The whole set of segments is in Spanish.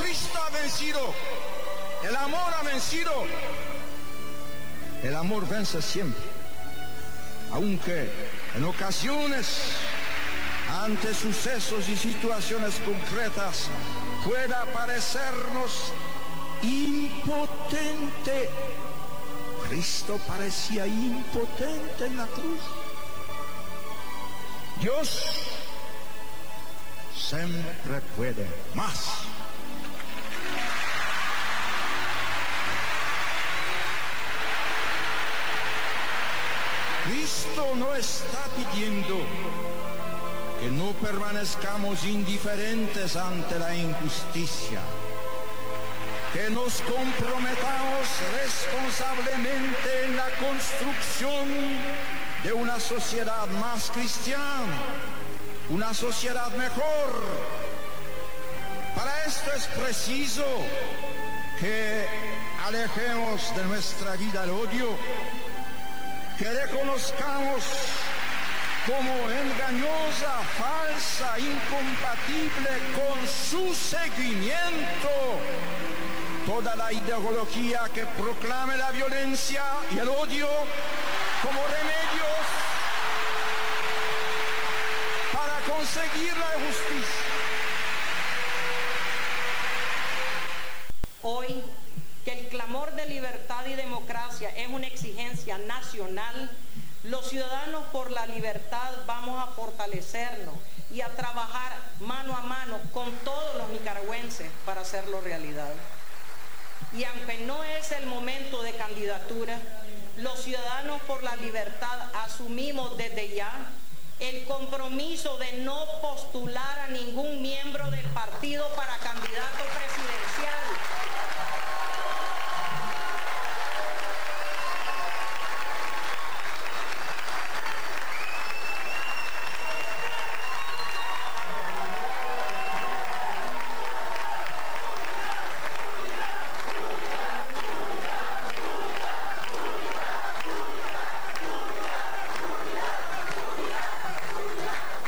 Cristo ha vencido, el amor ha vencido. El amor vence siempre, aunque en ocasiones, ante sucesos y situaciones concretas, pueda parecernos impotente. Cristo parecía impotente en la cruz. Dios siempre puede más. Cristo no está pidiendo que no permanezcamos indiferentes ante la injusticia, que nos comprometamos responsablemente en la construcción de una sociedad más cristiana, una sociedad mejor. Para esto es preciso que alejemos de nuestra vida el odio, que reconozcamos como engañosa, falsa, incompatible con su seguimiento toda la ideología que proclame la violencia y el odio como remedios para conseguir la justicia. Hoy, clamor de libertad y democracia es una exigencia nacional, los ciudadanos por la libertad vamos a fortalecernos y a trabajar mano a mano con todos los nicaragüenses para hacerlo realidad. Y aunque no es el momento de candidatura, los ciudadanos por la libertad asumimos desde ya el compromiso de no postular a ningún miembro del partido para candidato presidencial.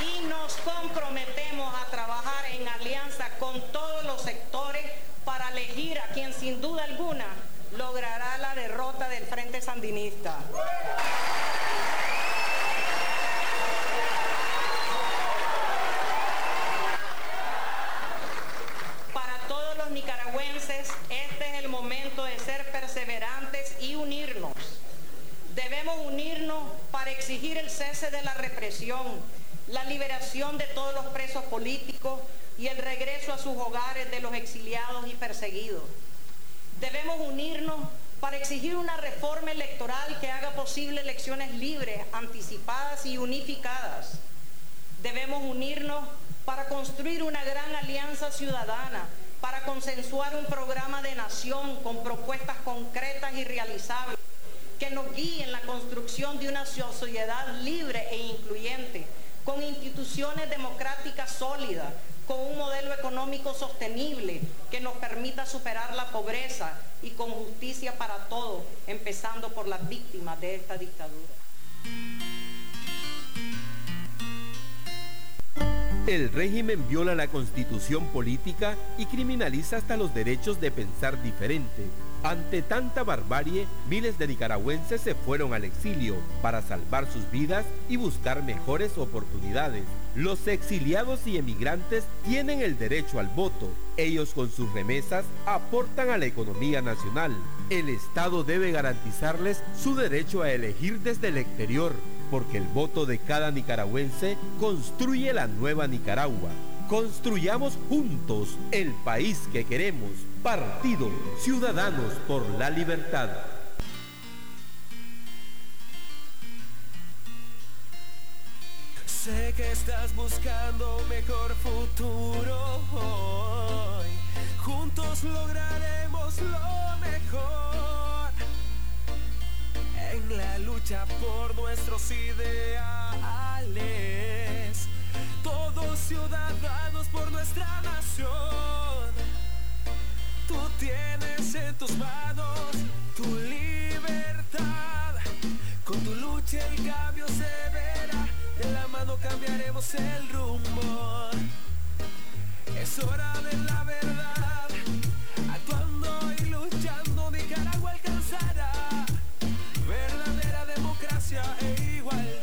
y nos comprometemos a trabajar en alianza con todos los sectores para elegir a quien sin duda alguna logrará la derrota del Frente Sandinista. Para todos los nicaragüenses, este es el momento de ser perseverantes y unirnos. Debemos unirnos para exigir el cese de la represión, la liberación de todos los presos políticos y el regreso a sus hogares de los exiliados y perseguidos. Debemos unirnos para exigir una reforma electoral que haga posible elecciones libres, anticipadas y unificadas. Debemos unirnos para construir una gran alianza ciudadana, para consensuar un programa de nación con propuestas concretas y realizables que nos guíe en la de una sociedad libre e incluyente, con instituciones democráticas sólidas, con un modelo económico sostenible que nos permita superar la pobreza y con justicia para todos, empezando por las víctimas de esta dictadura. El régimen viola la constitución política y criminaliza hasta los derechos de pensar diferente. Ante tanta barbarie, miles de nicaragüenses se fueron al exilio para salvar sus vidas y buscar mejores oportunidades. Los exiliados y emigrantes tienen el derecho al voto. Ellos con sus remesas aportan a la economía nacional. El Estado debe garantizarles su derecho a elegir desde el exterior, porque el voto de cada nicaragüense construye la nueva Nicaragua. Construyamos juntos el país que queremos. Partido Ciudadanos por la Libertad. Sé que estás buscando un mejor futuro hoy. Juntos lograremos lo mejor. En la lucha por nuestros ideales. Todos ciudadanos por nuestra nación. Tú tienes en tus manos tu libertad. Con tu lucha el cambio se verá. De la mano cambiaremos el rumbo. Es hora de la verdad. Actuando y luchando, Nicaragua alcanzará verdadera democracia e igualdad.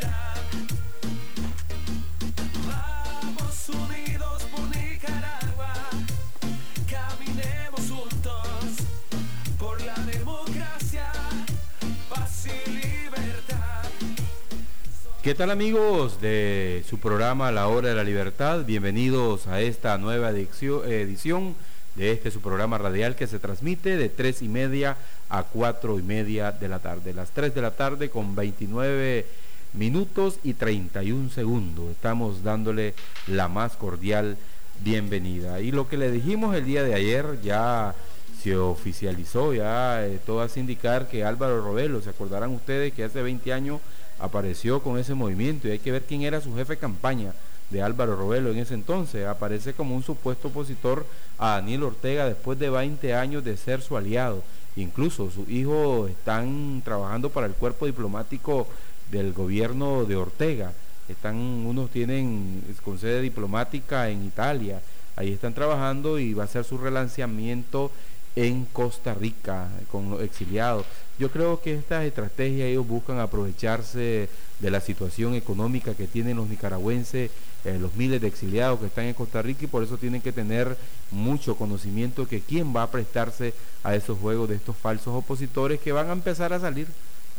¿Qué tal amigos de su programa La Hora de la Libertad? Bienvenidos a esta nueva edición de este su programa radial que se transmite de tres y media a cuatro y media de la tarde. Las 3 de la tarde con 29 minutos y 31 segundos. Estamos dándole la más cordial bienvenida. Y lo que le dijimos el día de ayer ya se oficializó, ya eh, todo hace indicar que Álvaro Robelo, se acordarán ustedes que hace 20 años apareció con ese movimiento y hay que ver quién era su jefe de campaña de Álvaro Robelo en ese entonces. Aparece como un supuesto opositor a Daniel Ortega después de 20 años de ser su aliado. Incluso sus hijos están trabajando para el cuerpo diplomático del gobierno de Ortega. Están, unos tienen con sede diplomática en Italia, ahí están trabajando y va a ser su relanzamiento en Costa Rica con los exiliados. Yo creo que estas estrategias ellos buscan aprovecharse de la situación económica que tienen los nicaragüenses, eh, los miles de exiliados que están en Costa Rica y por eso tienen que tener mucho conocimiento que quién va a prestarse a esos juegos de estos falsos opositores que van a empezar a salir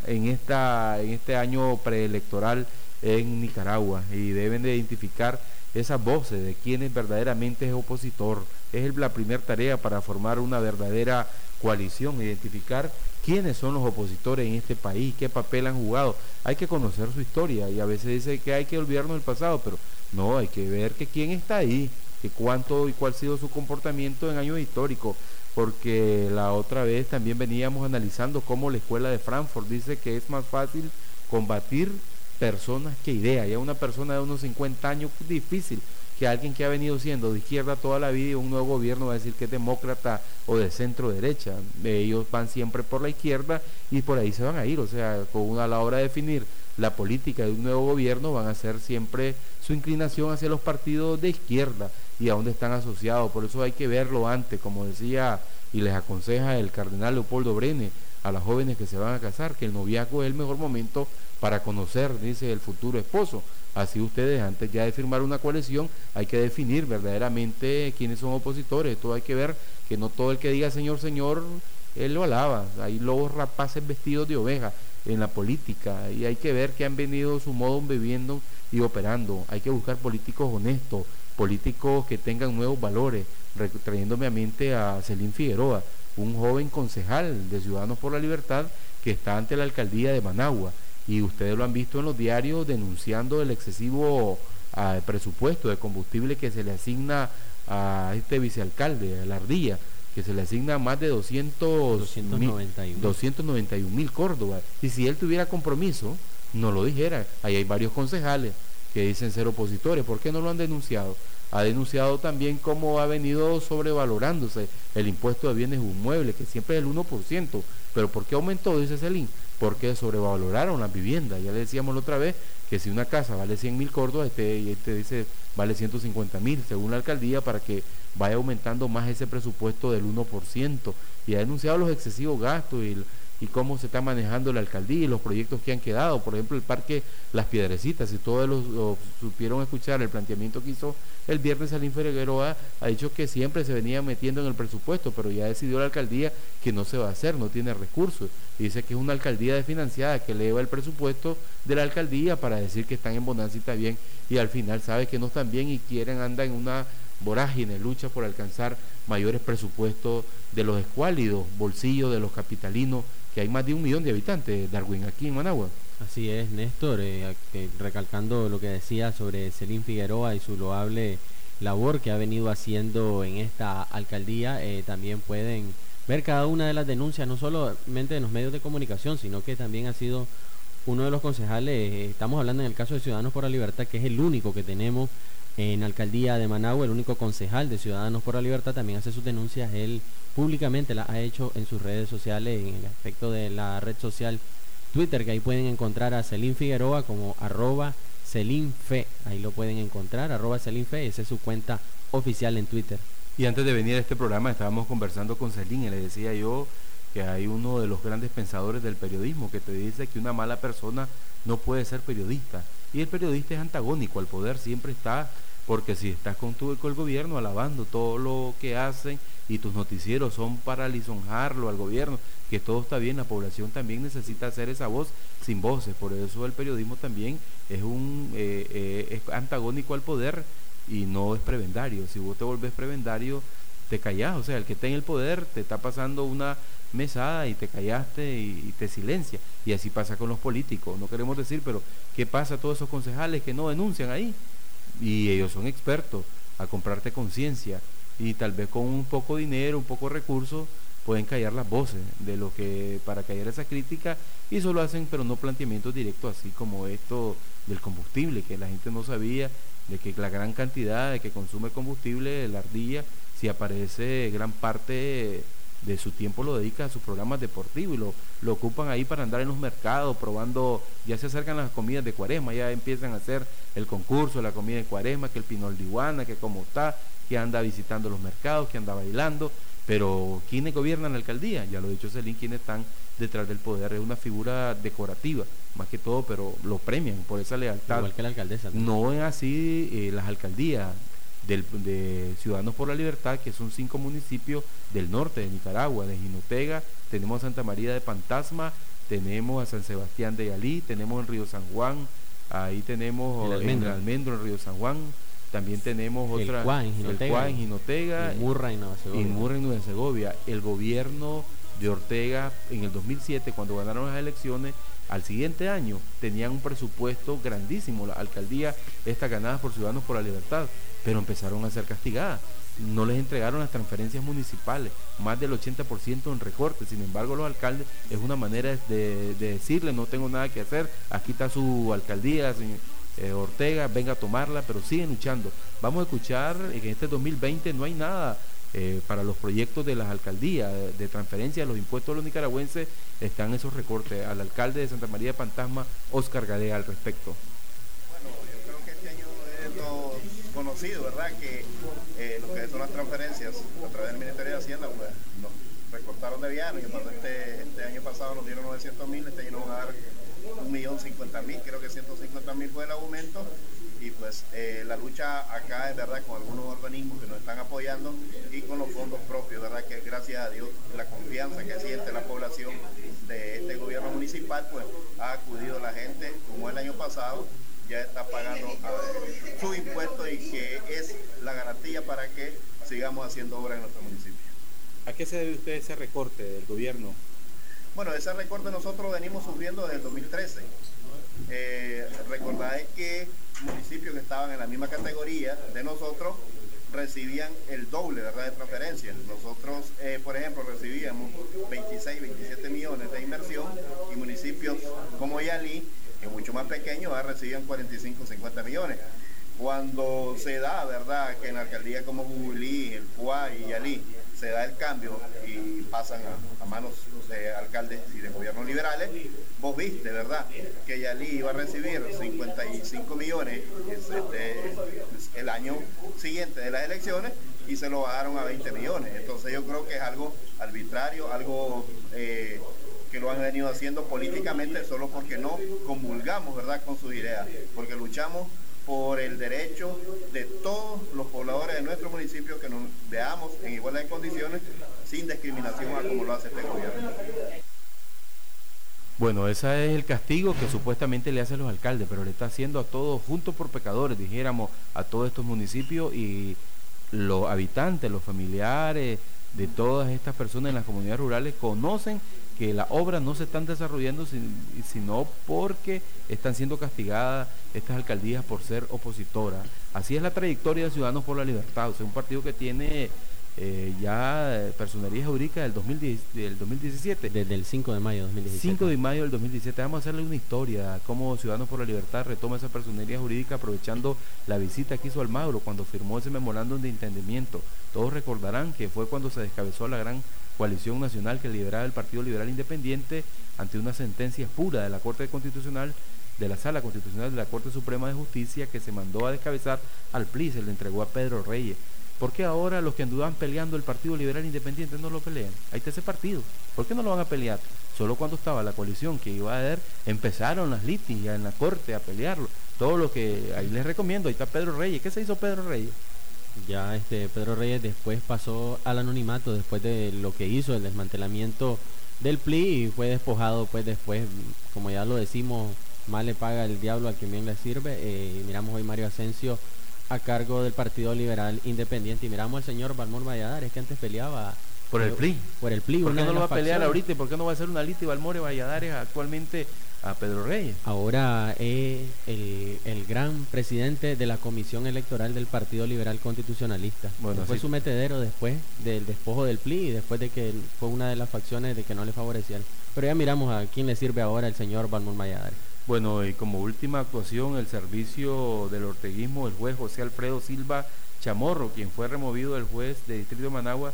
en esta en este año preelectoral en Nicaragua y deben de identificar esas voces de quién verdaderamente es opositor. Es la primera tarea para formar una verdadera coalición, identificar quiénes son los opositores en este país, qué papel han jugado. Hay que conocer su historia y a veces dice que hay que olvidarnos del pasado, pero no, hay que ver que quién está ahí, que cuánto y cuál ha sido su comportamiento en años históricos, porque la otra vez también veníamos analizando cómo la escuela de Frankfurt dice que es más fácil combatir personas que ideas. Ya una persona de unos 50 años, difícil que alguien que ha venido siendo de izquierda toda la vida y un nuevo gobierno va a decir que es demócrata o de centro derecha. Ellos van siempre por la izquierda y por ahí se van a ir. O sea, con a la hora de definir la política de un nuevo gobierno van a ser siempre su inclinación hacia los partidos de izquierda y a dónde están asociados. Por eso hay que verlo antes, como decía y les aconseja el cardenal Leopoldo Brene a las jóvenes que se van a casar, que el noviazgo es el mejor momento para conocer, dice el futuro esposo. Así ustedes, antes ya de firmar una coalición, hay que definir verdaderamente quiénes son opositores. Todo hay que ver que no todo el que diga Señor, Señor, él lo alaba. Hay lobos rapaces vestidos de oveja en la política y hay que ver que han venido su modo viviendo y operando. Hay que buscar políticos honestos, políticos que tengan nuevos valores, trayéndome a mente a Celín Figueroa, un joven concejal de Ciudadanos por la Libertad que está ante la alcaldía de Managua y ustedes lo han visto en los diarios denunciando el excesivo ah, presupuesto de combustible que se le asigna a este vicealcalde, a la ardilla, que se le asigna más de 200, 291 mil Córdoba. Y si él tuviera compromiso, no lo dijera. Ahí hay varios concejales que dicen ser opositores. ¿Por qué no lo han denunciado? Ha denunciado también cómo ha venido sobrevalorándose el impuesto de bienes inmuebles, que siempre es el 1%. Pero ¿por qué aumentó? Dice Celín porque sobrevaloraron las viviendas. Ya le decíamos la otra vez que si una casa vale 100 mil córdobas, este, este dice vale 150 mil, según la alcaldía, para que vaya aumentando más ese presupuesto del 1%. Y ha denunciado los excesivos gastos y y cómo se está manejando la alcaldía y los proyectos que han quedado. Por ejemplo, el parque Las Piedrecitas, si todos los, supieron escuchar el planteamiento que hizo el viernes Salín Figueroa, ha dicho que siempre se venía metiendo en el presupuesto, pero ya decidió la alcaldía que no se va a hacer, no tiene recursos. dice que es una alcaldía desfinanciada que eleva el presupuesto de la alcaldía para decir que están en bonanza y está bien, y al final sabe que no están bien y quieren, andar en una vorágine, lucha por alcanzar mayores presupuestos de los escuálidos, bolsillos de los capitalinos que hay más de un millón de habitantes, Darwin, aquí en Managua. Así es, Néstor, eh, recalcando lo que decía sobre Celín Figueroa y su loable labor que ha venido haciendo en esta alcaldía, eh, también pueden ver cada una de las denuncias, no solamente en los medios de comunicación, sino que también ha sido uno de los concejales, eh, estamos hablando en el caso de Ciudadanos por la Libertad, que es el único que tenemos en alcaldía de Managua, el único concejal de Ciudadanos por la Libertad también hace sus denuncias, él públicamente las ha hecho en sus redes sociales, en el aspecto de la red social Twitter, que ahí pueden encontrar a Celín Figueroa como arroba Fe, ahí lo pueden encontrar, arroba Fe, esa es su cuenta oficial en Twitter. Y antes de venir a este programa estábamos conversando con Celín y le decía yo que hay uno de los grandes pensadores del periodismo que te dice que una mala persona no puede ser periodista. Y el periodista es antagónico al poder, siempre está porque si estás con, tu, con el gobierno alabando todo lo que hacen y tus noticieros son para lisonjarlo al gobierno, que todo está bien, la población también necesita hacer esa voz sin voces, por eso el periodismo también es un eh, eh, es antagónico al poder y no es prebendario. Si vos te volvés prebendario, te callás, o sea, el que está en el poder te está pasando una mesada y te callaste y, te silencia. Y así pasa con los políticos, no queremos decir, pero ¿qué pasa a todos esos concejales que no denuncian ahí? Y ellos son expertos a comprarte conciencia y tal vez con un poco de dinero, un poco de recursos, pueden callar las voces de lo que para callar esa crítica y solo hacen pero no planteamientos directos así como esto del combustible que la gente no sabía de que la gran cantidad de que consume combustible la ardilla si aparece gran parte de su tiempo lo dedica a sus programas deportivos y lo, lo ocupan ahí para andar en los mercados probando, ya se acercan las comidas de cuaresma, ya empiezan a hacer el concurso, la comida de cuaresma, que el pinol de iguana, que cómo está, que anda visitando los mercados, que anda bailando, pero ¿quiénes gobiernan la alcaldía? Ya lo ha dicho Celín, quienes están detrás del poder, es una figura decorativa, más que todo, pero lo premian por esa lealtad. Igual que la alcaldesa. No es así eh, las alcaldías del, de Ciudadanos por la Libertad, que son cinco municipios del norte de Nicaragua, de Jinotega, tenemos a Santa María de Pantasma, tenemos a San Sebastián de Yalí, tenemos en Río San Juan, ahí tenemos El en Almendro. el Almendro en Río San Juan, también tenemos El otra en el Jinotega. Cuá en Y Murra Nueva Segovia. y Murra en Nueva Segovia. El gobierno de Ortega en el 2007, cuando ganaron las elecciones, al siguiente año tenían un presupuesto grandísimo, la alcaldía, estas ganadas por Ciudadanos por la Libertad, pero empezaron a ser castigadas. No les entregaron las transferencias municipales, más del 80% en recortes. Sin embargo, los alcaldes es una manera de, de decirle, no tengo nada que hacer, aquí está su alcaldía, señor, eh, Ortega, venga a tomarla, pero siguen luchando. Vamos a escuchar que en este 2020 no hay nada eh, para los proyectos de las alcaldías, de, transferencia de los impuestos de los nicaragüenses, están esos recortes. Al alcalde de Santa María de Fantasma, Oscar Gadea, al respecto. Bueno, yo creo que este año es todo conocido, ¿verdad? Que eh, lo que son las transferencias a través del Ministerio de Hacienda, pues nos recortaron de viano y cuando este, este año pasado nos dieron 900 mil, este año nos a dar un millón cincuenta mil, creo que 150 mil fue el aumento y pues eh, la lucha acá es verdad con algunos organismos que nos están apoyando y con los fondos propios, verdad que gracias a Dios la confianza que siente la población de este gobierno municipal, pues ha acudido la gente como el año pasado ya está pagando su impuesto y que es la garantía para que sigamos haciendo obra en nuestro municipio. ¿A qué se debe usted ese recorte del gobierno? Bueno, ese recorte nosotros venimos sufriendo desde el 2013. Eh, recordáis que municipios que estaban en la misma categoría de nosotros recibían el doble ¿verdad? de transferencias. Nosotros, eh, por ejemplo, recibíamos 26, 27 millones de inversión y municipios como Yalí, que es mucho más pequeños, ¿verdad? recibían 45, 50 millones. Cuando se da, ¿verdad?, que en alcaldías como Bubulí, El Cuá y Yalí se da el cambio y pasan a, manos de alcaldes y de gobiernos liberales, vos viste, ¿verdad?, que Yalí iba a recibir 55 millones es, este, el año siguiente de las elecciones y se lo bajaron a 20 millones. Entonces yo creo que es algo arbitrario, algo eh, que lo han venido haciendo políticamente solo porque no comulgamos, ¿verdad?, con sus ideas, porque luchamos por el derecho de todos los pobladores de nuestro municipio que nos veamos en igualdad de condiciones sin discriminación a como lo hace este gobierno. Bueno, ese es el castigo que supuestamente le hacen los alcaldes, pero le está haciendo a todos juntos por pecadores, dijéramos, a todos estos municipios y los habitantes, los familiares de todas estas personas en las comunidades rurales conocen que las obras no se están desarrollando sin- sino porque están siendo castigadas estas alcaldías por ser opositoras. Así es la trayectoria de Ciudadanos por la Libertad, o sea, un partido que tiene eh, ya eh, personería jurídica del, 2010 del 2017. Desde el 5 de mayo de 2017. 5 de mayo del 2017. Vamos a hacerle una historia, cómo Ciudadanos por la Libertad retoma esa personería jurídica aprovechando la visita que hizo Almagro cuando firmó ese memorándum de entendimiento. Todos recordarán que fue cuando se descabezó la gran coalición nacional que lideraba el Partido Liberal Independiente ante una sentencia pura de la Corte Constitucional de la Sala Constitucional de la Corte Suprema de Justicia que se mandó a descabezar al PLI, se le entregó a Pedro Reyes. ¿Por qué ahora los que andaban peleando el Partido Liberal Independiente no lo pelean? Ahí está ese partido. ¿Por qué no lo van a pelear? Solo cuando estaba la coalición que iba a haber, empezaron las litigas en la corte a pelearlo. Todo lo que ahí les recomiendo, ahí está Pedro Reyes. ¿Qué se hizo Pedro Reyes? Ya este Pedro Reyes después pasó al anonimato después de lo que hizo el desmantelamiento del PLI y fue despojado pues después, como ya lo decimos, más le paga el diablo a quien bien le sirve. Eh, miramos hoy Mario Asensio a cargo del Partido Liberal Independiente y miramos al señor Balmor Valladares que antes peleaba por el PLI. Por el PLI. ¿Por qué no lo va a pelear ahorita? ¿Y por qué no va a hacer una lista y Balmore Valladares actualmente a Pedro Reyes? Ahora es el, el gran presidente de la Comisión Electoral del Partido Liberal Constitucionalista. Bueno, fue su metedero después del despojo del PLI y después de que fue una de las facciones de que no le favorecían. Pero ya miramos a quién le sirve ahora el señor Balmor Valladares. Bueno, y como última actuación, el servicio del orteguismo, el juez José Alfredo Silva Chamorro, quien fue removido del juez de Distrito de Managua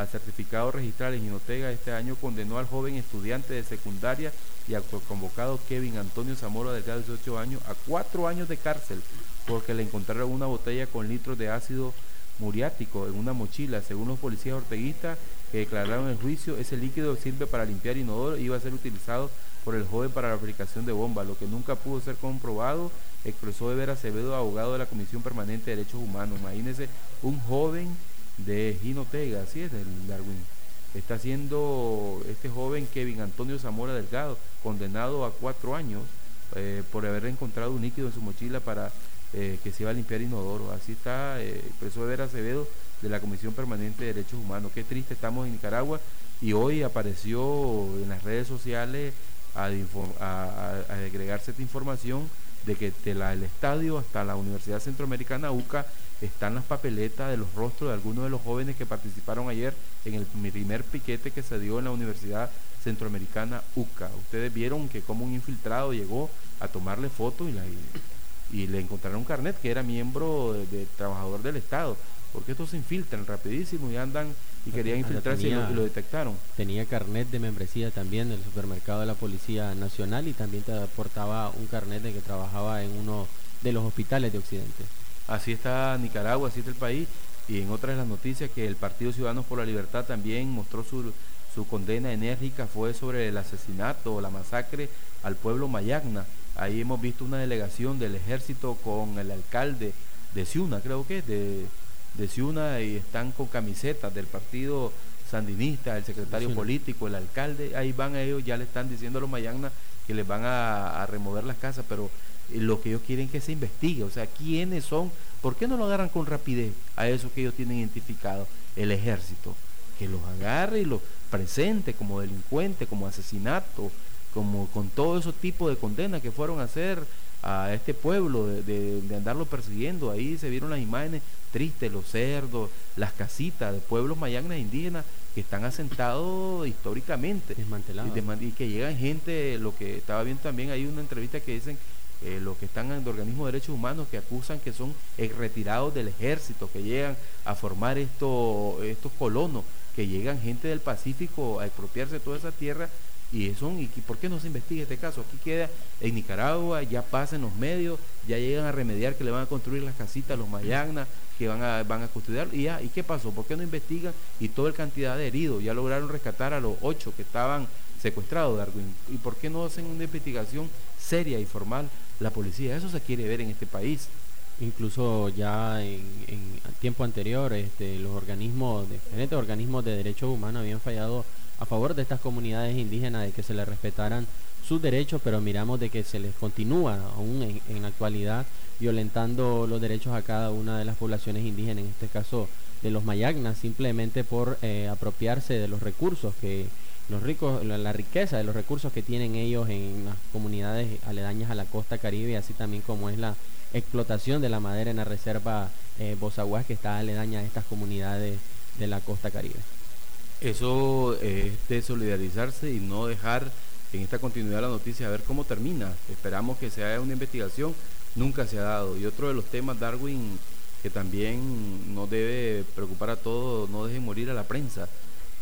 al certificado registral en Jinotega este año, condenó al joven estudiante de secundaria y autoconvocado Kevin Antonio Zamora de 18 años, a cuatro años de cárcel porque le encontraron una botella con litros de ácido muriático en una mochila. Según los policías orteguistas que declararon el juicio, ese líquido sirve para limpiar inodoro y iba a ser utilizado por el joven para la fabricación de bombas, lo que nunca pudo ser comprobado, expresó Eber Acevedo, abogado de la Comisión Permanente de Derechos Humanos. Imagínense un joven de Jinotega, así es, del Darwin. Está siendo este joven Kevin Antonio Zamora Delgado, condenado a cuatro años eh, por haber encontrado un líquido en su mochila para eh, que se iba a limpiar inodoro. Así está, eh, expresó Eber Acevedo de la Comisión Permanente de Derechos Humanos. Qué triste, estamos en Nicaragua y hoy apareció en las redes sociales a- a- a agregarse esta información de que de la- el estadio hasta la Universidad Centroamericana UCA están las papeletas de los rostros de algunos de los jóvenes que participaron ayer en el primer piquete que se dio en la Universidad Centroamericana UCA. Ustedes vieron que como un infiltrado llegó a tomarle fotos y, la- y- y le encontraron un carnet que era miembro de, de trabajador del Estado. Porque estos se infiltran rapidísimo y andan y querían infiltrarse y lo, y lo detectaron. Tenía carnet de membresía también del supermercado de la Policía Nacional y también te aportaba un carnet de que trabajaba en uno de los hospitales de Occidente. Así está Nicaragua, así está el país. Y en otras de las noticias que el Partido Ciudadanos por la Libertad también mostró su, su condena enérgica fue sobre el asesinato o la masacre al pueblo Mayagna. Ahí hemos visto una delegación del ejército con el alcalde de Ciuna, creo que es, de, de Ciuna, y están con camisetas del partido sandinista, el secretario político, el alcalde. Ahí van ellos, ya le están diciendo a los Mayagna que les van a, a remover las casas, pero lo que ellos quieren que se investigue, o sea, quiénes son, ¿por qué no lo agarran con rapidez a esos que ellos tienen identificado? El ejército, que los agarre y los presente como delincuente, como asesinato, como con todo ese tipo de condenas que fueron a hacer a este pueblo de, de- de andarlo persiguiendo. Ahí se vieron las imágenes tristes, los cerdos, las casitas de pueblos mayagnas indígenas que están asentados históricamente Desmantelados. y, y que llegan gente, lo que estaba viendo también, hay una entrevista que dicen eh, los que están en el organismo de derechos humanos que acusan que son ex retirados del ejército, que llegan a formar esto- estos colonos, que llegan gente del Pacífico a expropiarse toda esa tierra y son y por qué no se investiga este caso aquí queda en Nicaragua ya pasa en los medios ya llegan a remediar que le van a construir las casitas los mayagnas que van a van a custodiar y ya y qué pasó por qué no investigan y toda la cantidad de heridos ya lograron rescatar a los ocho que estaban secuestrados Darwin. Y por qué no hacen una investigación seria y formal la policía eso se quiere ver en este país. Incluso ya en, tiempo anterior, este, los organismos, diferentes organismos de derechos humanos habían fallado a favor de estas comunidades indígenas de que se les respetaran sus derechos, pero miramos de que se les continúa aún en, en actualidad violentando los derechos a cada una de las poblaciones indígenas, en este caso de los mayagnas, simplemente por eh, apropiarse de los recursos que los ricos, la, riqueza de los recursos que tienen ellos en las comunidades aledañas a la costa caribe, así también como es la explotación de la madera en la reserva eh, Bozaguas que está aledaña a estas comunidades de la costa caribe. Eso es de solidarizarse y no dejar en esta continuidad la noticia a ver cómo termina. Esperamos que se haga una investigación, nunca se ha dado. Y otro de los temas, Darwin, que también nos debe preocupar a todos, no dejen morir a la prensa.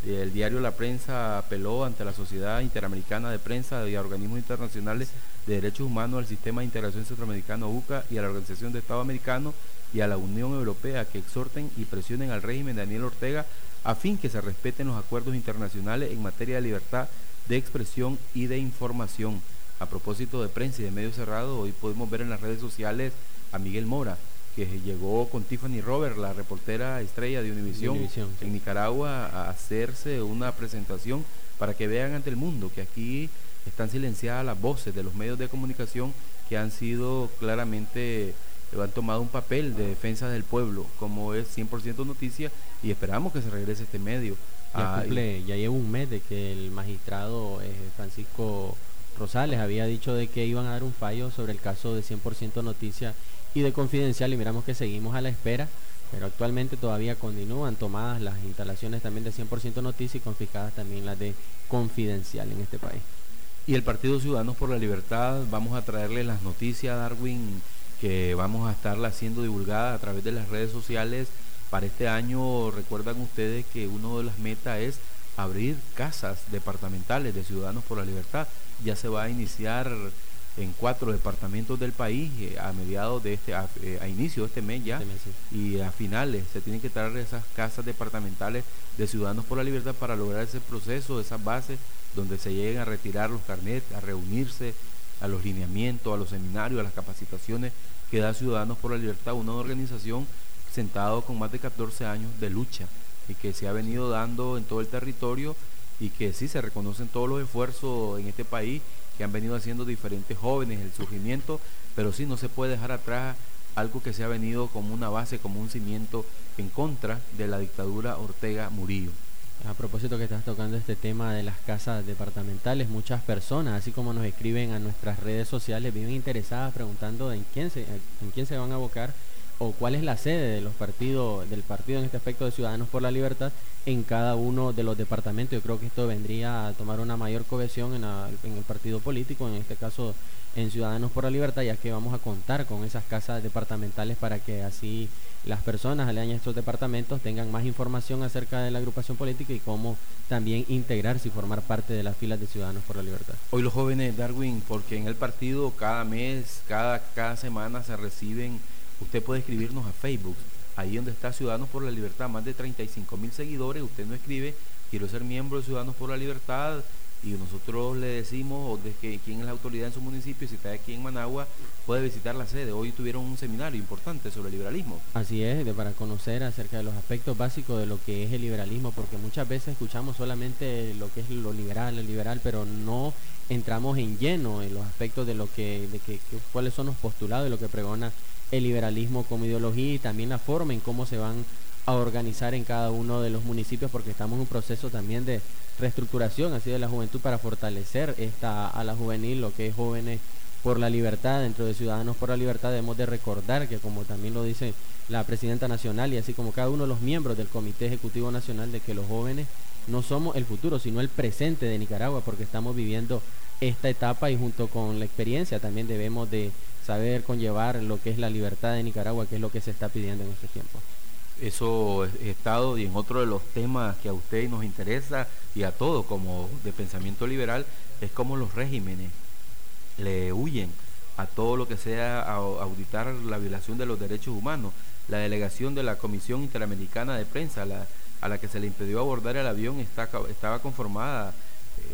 El diario La Prensa apeló ante la Sociedad Interamericana de Prensa y a organismos internacionales de derechos humanos, al Sistema de Integración Centroamericano UCA y a la Organización de Estado Americano y a la Unión Europea que exhorten y presionen al régimen de Daniel Ortega a fin que se respeten los acuerdos internacionales en materia de libertad de expresión y de información. A propósito de prensa y de medios cerrados, hoy podemos ver en las redes sociales a Miguel Mora, que llegó con Tiffany Robert, la reportera estrella de Univisión, en Nicaragua, a hacerse una presentación para que vean ante el mundo que aquí están silenciadas las voces de los medios de comunicación que han sido claramente han tomado un papel de defensa del pueblo, como es 100% noticia, y esperamos que se regrese este medio. Ya, ya lleva un mes de que el magistrado eh, Francisco Rosales había dicho de que iban a dar un fallo sobre el caso de 100% noticia y de confidencial y miramos que seguimos a la espera, pero actualmente todavía continúan tomadas las instalaciones también de 100% noticia y confiscadas también las de confidencial en este país. Y el Partido Ciudadanos por la Libertad, vamos a traerle las noticias, Darwin, que vamos a estarla haciendo divulgada a través de las redes sociales. Para este año, recuerdan ustedes que una de las metas es abrir casas departamentales de Ciudadanos por la Libertad. Ya se va a iniciar en cuatro departamentos del país eh, a mediados de este, a, eh, inicio de este mes ya, este y a finales. Se tienen que traer esas casas departamentales de Ciudadanos por la Libertad para lograr ese proceso, esas bases donde se lleguen a retirar los carnets, a reunirse, a los lineamientos, a los seminarios, a las capacitaciones que da Ciudadanos por la Libertad, una organización sentado con más de 14 años de lucha y que se ha venido dando en todo el territorio y que sí se reconocen todos los esfuerzos en este país que han venido haciendo diferentes jóvenes, el surgimiento, pero sí no se puede dejar atrás algo que se ha venido como una base, como un cimiento en contra de la dictadura Ortega Murillo. A propósito que estás tocando este tema de las casas departamentales, muchas personas, así como nos escriben a nuestras redes sociales, viven interesadas preguntando en quién se, en quién se van a abocar o cuál es la sede de los partidos, del partido en este aspecto de Ciudadanos por la Libertad en cada uno de los departamentos. Yo creo que esto vendría a tomar una mayor cohesión en, en el partido político, en este caso en Ciudadanos por la Libertad, ya que vamos a contar con esas casas departamentales para que así las personas aledañas a estos departamentos tengan más información acerca de la agrupación política y cómo también integrarse y formar parte de las filas de Ciudadanos por la Libertad. Hoy los jóvenes, Darwin, porque en el partido cada mes, cada, cada semana se reciben, usted puede escribirnos a Facebook, ahí donde está Ciudadanos por la Libertad, más de 35 mil seguidores, usted no escribe, quiero ser miembro de Ciudadanos por la Libertad, y nosotros le decimos de que quién es la autoridad en su municipio, si está aquí en Managua, puede visitar la sede. Hoy tuvieron un seminario importante sobre el liberalismo. Así es, de, para conocer acerca de los aspectos básicos de lo que es el liberalismo, porque muchas veces escuchamos solamente lo que es lo liberal, el liberal, pero no entramos en lleno en los aspectos de lo que, de que, cuáles son los postulados de lo que pregona el liberalismo como ideología y también la forma en cómo se van a organizar en cada uno de los municipios, porque estamos en un proceso también de reestructuración así de la juventud para fortalecer esta a la juvenil, lo que es jóvenes por la libertad, dentro de Ciudadanos por la Libertad debemos de recordar que como también lo dice la presidenta nacional y así como cada uno de los miembros del Comité Ejecutivo Nacional de que los jóvenes no somos el futuro, sino el presente de Nicaragua, porque estamos viviendo esta etapa y junto con la experiencia también debemos de saber conllevar lo que es la libertad de Nicaragua, que es lo que se está pidiendo en este tiempo eso he estado y en otro de los temas que a usted nos interesa y a todos como de pensamiento liberal es como los regímenes le huyen a todo lo que sea auditar la violación de los derechos humanos. La delegación de la Comisión Interamericana de Prensa, a la que se le impidió abordar el avión, está, estaba conformada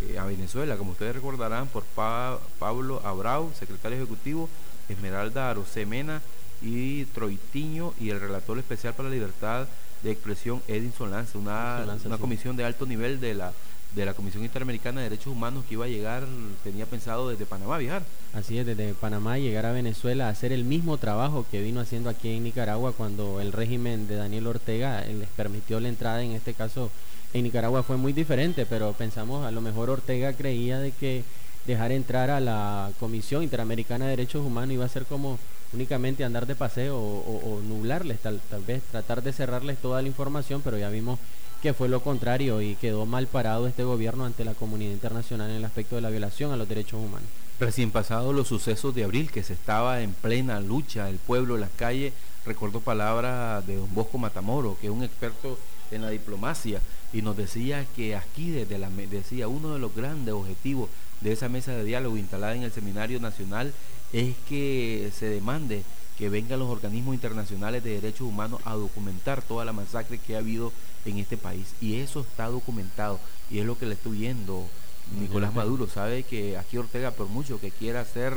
eh, a Venezuela, como ustedes recordarán, por Pablo Abrau, secretario ejecutivo, Esmeralda Arosemena, y Troitiño y el relator especial para la libertad de expresión Edinson Lance, una, una comisión de alto nivel de la de la Comisión Interamericana de Derechos Humanos que iba a llegar, tenía pensado desde Panamá viajar. Así es, desde Panamá llegar a Venezuela a hacer el mismo trabajo que vino haciendo aquí en Nicaragua cuando el régimen de Daniel Ortega les permitió la entrada, en este caso en Nicaragua fue muy diferente, pero pensamos a lo mejor Ortega creía de que dejar entrar a la Comisión Interamericana de Derechos Humanos iba a ser como únicamente andar de paseo o, nublarles, tal, vez tratar de cerrarles toda la información, pero ya vimos que fue lo contrario y quedó mal parado este gobierno ante la comunidad internacional en el aspecto de la violación a los derechos humanos. Recién pasados los sucesos de abril, que se estaba en plena lucha, el pueblo, las calles, recuerdo palabras de don Bosco Matamoro, que es un experto en la diplomacia y nos decía que aquí desde la decía uno de los grandes objetivos de esa mesa de diálogo instalada en el Seminario Nacional es que se demande que vengan los organismos internacionales de derechos humanos a documentar toda la masacre que ha habido en este país. Y eso está documentado y es lo que le estoy viendo Nicolás Maduro. Sabe que aquí Ortega, por mucho que quiera hacer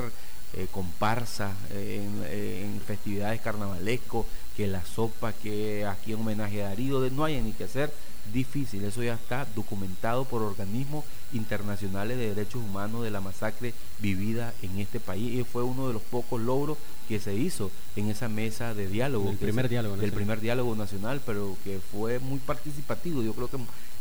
eh, comparsa eh, en, festividades carnavalescos, que la sopa, que aquí en homenaje a Darío, no hay ni que hacer difícil. Eso ya está documentado por organismos internacionales de derechos humanos de la masacre vivida en este país y fue uno de los pocos logros que se hizo en esa mesa de diálogo. El primer diálogo nacional. El primer diálogo nacional, pero que fue muy participativo. Yo creo que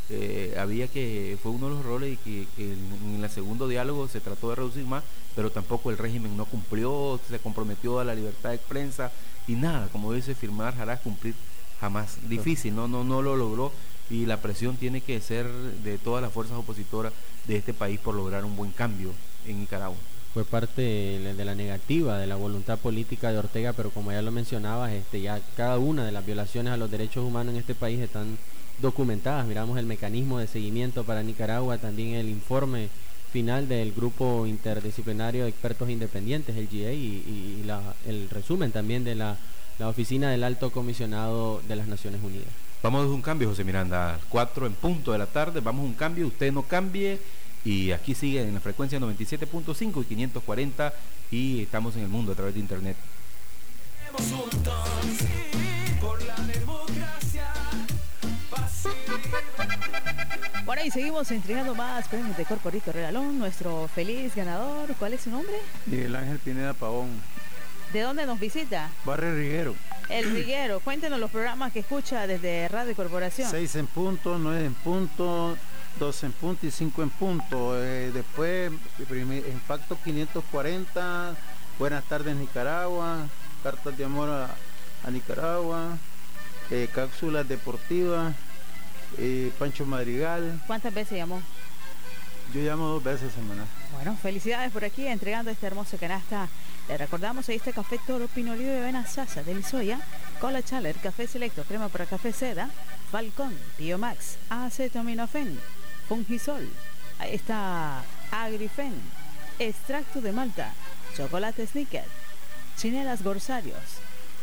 eh, había que, fue uno de los roles y que, en, el segundo diálogo se trató de reducir más, pero tampoco el régimen no cumplió, se comprometió a la libertad de prensa y nada, como dice firmar, hará cumplir jamás. Difícil, no, no, no lo logró y la presión tiene que ser de todas las fuerzas opositoras de este país por lograr un buen cambio en Nicaragua. Fue parte de la negativa de la voluntad política de Ortega, pero como ya lo mencionabas, este, ya cada una de las violaciones a los derechos humanos en este país están documentadas. Miramos el mecanismo de seguimiento para Nicaragua, también el informe final del grupo interdisciplinario de expertos independientes, el GA, y, el resumen también de la Oficina del Alto Comisionado de las Naciones Unidas. Vamos a un cambio, José Miranda, 4 en punto de la tarde, vamos a un cambio, usted no cambie y aquí sigue en la frecuencia 97.5 y 540 y estamos en el mundo a través de internet. Bueno, y seguimos entregando más premios de Corporito Regalón. Nuestro feliz ganador, ¿cuál es su nombre? Miguel Ángel Pineda Pavón. ¿De dónde nos visita? Barrio Riguero. El Riguero, cuéntenos los programas que escucha desde Radio Corporación. 6 en punto, 9 en punto, 2 en punto y 5 en punto. Eh, después, Impacto 540, Buenas tardes Nicaragua, Cartas de Amor a, Nicaragua, eh, Cápsulas Deportivas, eh, Pancho Madrigal. ¿Cuántas veces llamó? Yo llamo dos veces semana. Bueno, felicidades por aquí entregando este hermoso canasta le recordamos ahí este café Toro Pinolillo de Avena Sasa de Lisoya, Cola Chaler, Café Selecto, Crema para Café Seda, Falcón, Biomax, Acetaminofén, Fungisol, ahí está Agrifen, Extracto de Malta, Chocolate Snicker, Chinelas Gorsarios,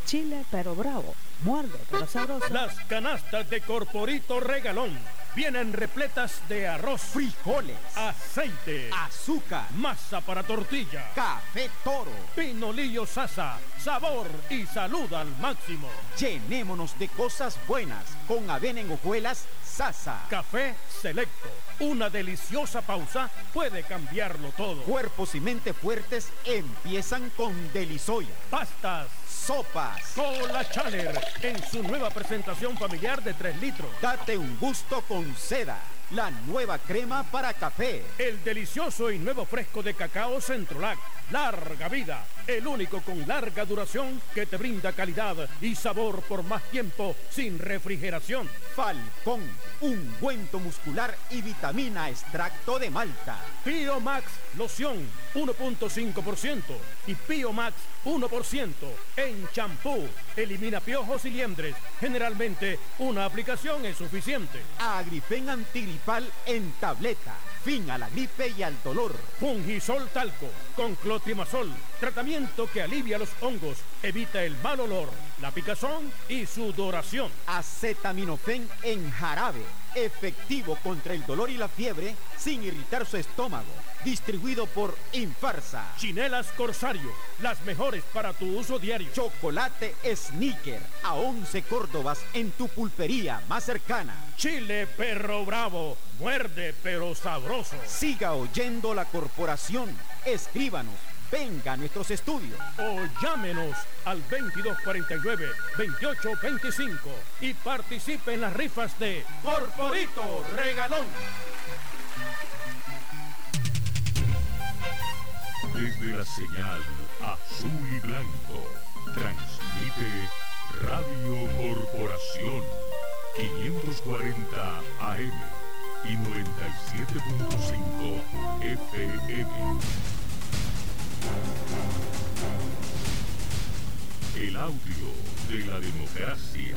Chile pero bravo, muerde pero sabroso. Las canastas de Corporito Regalón vienen repletas de arroz, frijoles, aceite, azúcar, masa para tortilla, café toro, pinolillo sasa, sabor y salud al máximo. Llenémonos de cosas buenas con avena en hojuelas sasa. Café selecto. Una deliciosa pausa puede cambiarlo todo. Cuerpos y mente fuertes empiezan con Delisoya. Pastas sopas. Cola Chaler en su nueva presentación familiar de 3 litros. Date un gusto con seda la nueva crema para café. El delicioso y nuevo fresco de cacao Centrolac. Larga vida, el único con larga duración que te brinda calidad y sabor por más tiempo sin refrigeración. Falcón, un ungüento muscular y vitamina extracto de malta. Pio Max loción 1.5% y Pio Max 1% en champú. Elimina piojos y liendres. Generalmente una aplicación es suficiente. Agrifen antigripal en tableta. Fin a la gripe y al dolor. Fungisol talco con clotrimazol. Tratamiento que alivia los hongos, evita el mal olor, la picazón y sudoración. Acetaminofén en jarabe. Efectivo contra el dolor y la fiebre sin irritar su estómago distribuido por Infarsa. Chinelas Corsario, las mejores para tu uso diario. Chocolate Sneaker, a 11 Córdobas en tu pulpería más cercana. Chile Perro Bravo, muerde pero sabroso. Siga oyendo la corporación. Escríbanos venga a nuestros estudios. O llámenos al 2249-2825 y participe en las rifas de Corporito Regalón. Desde la señal azul y blanco, transmite Radio Corporación 540 AM y 97.5 FM. El audio de la democracia.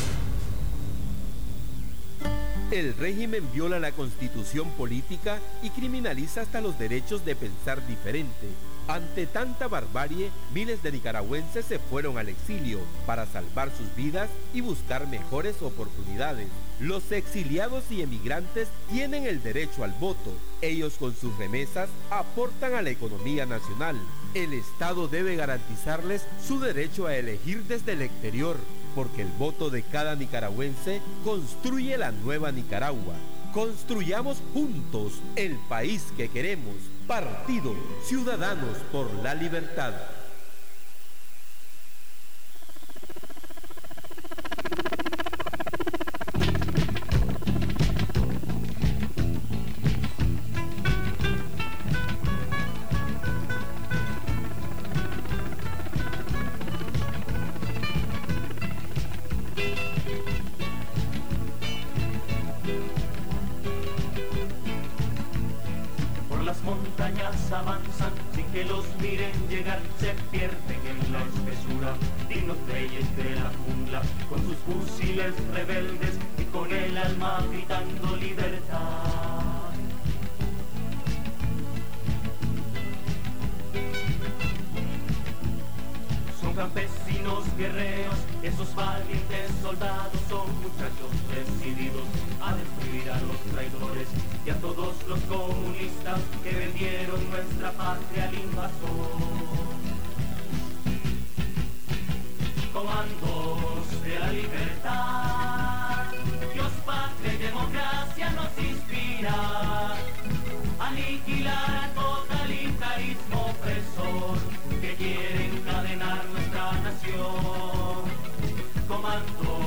El régimen viola la constitución política y criminaliza hasta los derechos de pensar diferente. Ante tanta barbarie, miles de nicaragüenses se fueron al exilio para salvar sus vidas y buscar mejores oportunidades. Los exiliados y emigrantes tienen el derecho al voto. Ellos con sus remesas aportan a la economía nacional. El Estado debe garantizarles su derecho a elegir desde el exterior, porque el voto de cada nicaragüense construye la nueva Nicaragua. Construyamos juntos el país que queremos. Partido Ciudadanos por la Libertad. Montañas avanzan sin que los miren llegar, se pierden en la espesura. Dignos reyes de la jungla, con sus fusiles rebeldes y con el alma gritando libertad. Son campesinos guerreros, esos valientes soldados son muchachos decididos a destruir a los traidores y a todos los comunistas que vendieron nuestra patria al invasor. Comandos de la libertad, Dios, patria y democracia nos inspira. Aniquilar al totalitarismo opresor que quiere encadenar nuestra nación. Comandos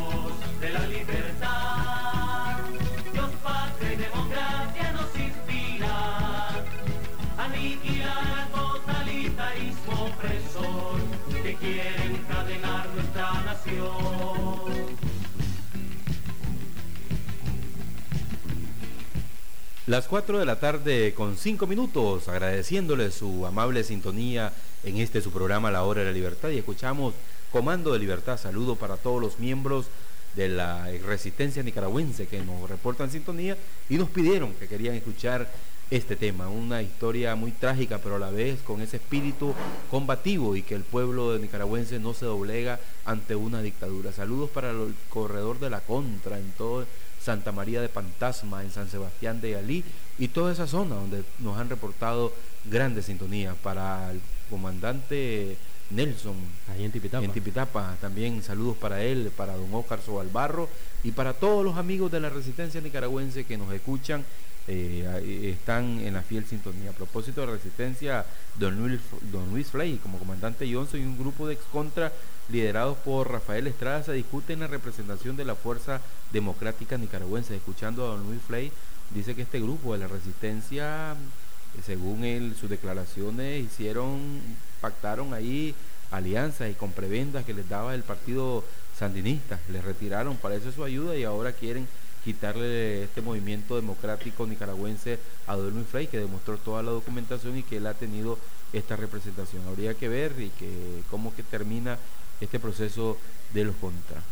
quiere encadenar nuestra nación. Las 4 de la tarde con 5 minutos, agradeciéndole su amable sintonía en este su programa La Hora de la Libertad y escuchamos Comando de Libertad, saludo para todos los miembros de la resistencia nicaragüense que nos reportan sintonía y nos pidieron que querían escuchar este tema, una historia muy trágica pero a la vez con ese espíritu combativo y que el pueblo de nicaragüense no se doblega ante una dictadura. Saludos para el corredor de la contra en todo Santa María de Pantasma, en San Sebastián de Alí y toda esa zona donde nos han reportado grandes sintonías para el comandante Nelson. Ahí en Tipitapa. En Tipitapa también saludos para él, para don Óscar Sobalbarro y para todos los amigos de la resistencia nicaragüense que nos escuchan, eh, están en la fiel sintonía. A propósito de resistencia, don Luis, don Luis Flay como comandante Johnson y un grupo de excontra liderados por Rafael Estrada se discuten la representación de la Fuerza Democrática Nicaragüense. Escuchando a don Luis Flay, dice que este grupo de la resistencia, según él, sus declaraciones hicieron, pactaron ahí alianzas y con prebendas que les daba el partido sandinista. Les retiraron, parece su ayuda y ahora quieren quitarle este movimiento democrático nicaragüense a Luis Frey, que demostró toda la documentación y que él ha tenido esta representación. Habría que ver y que cómo que termina este proceso de los contras.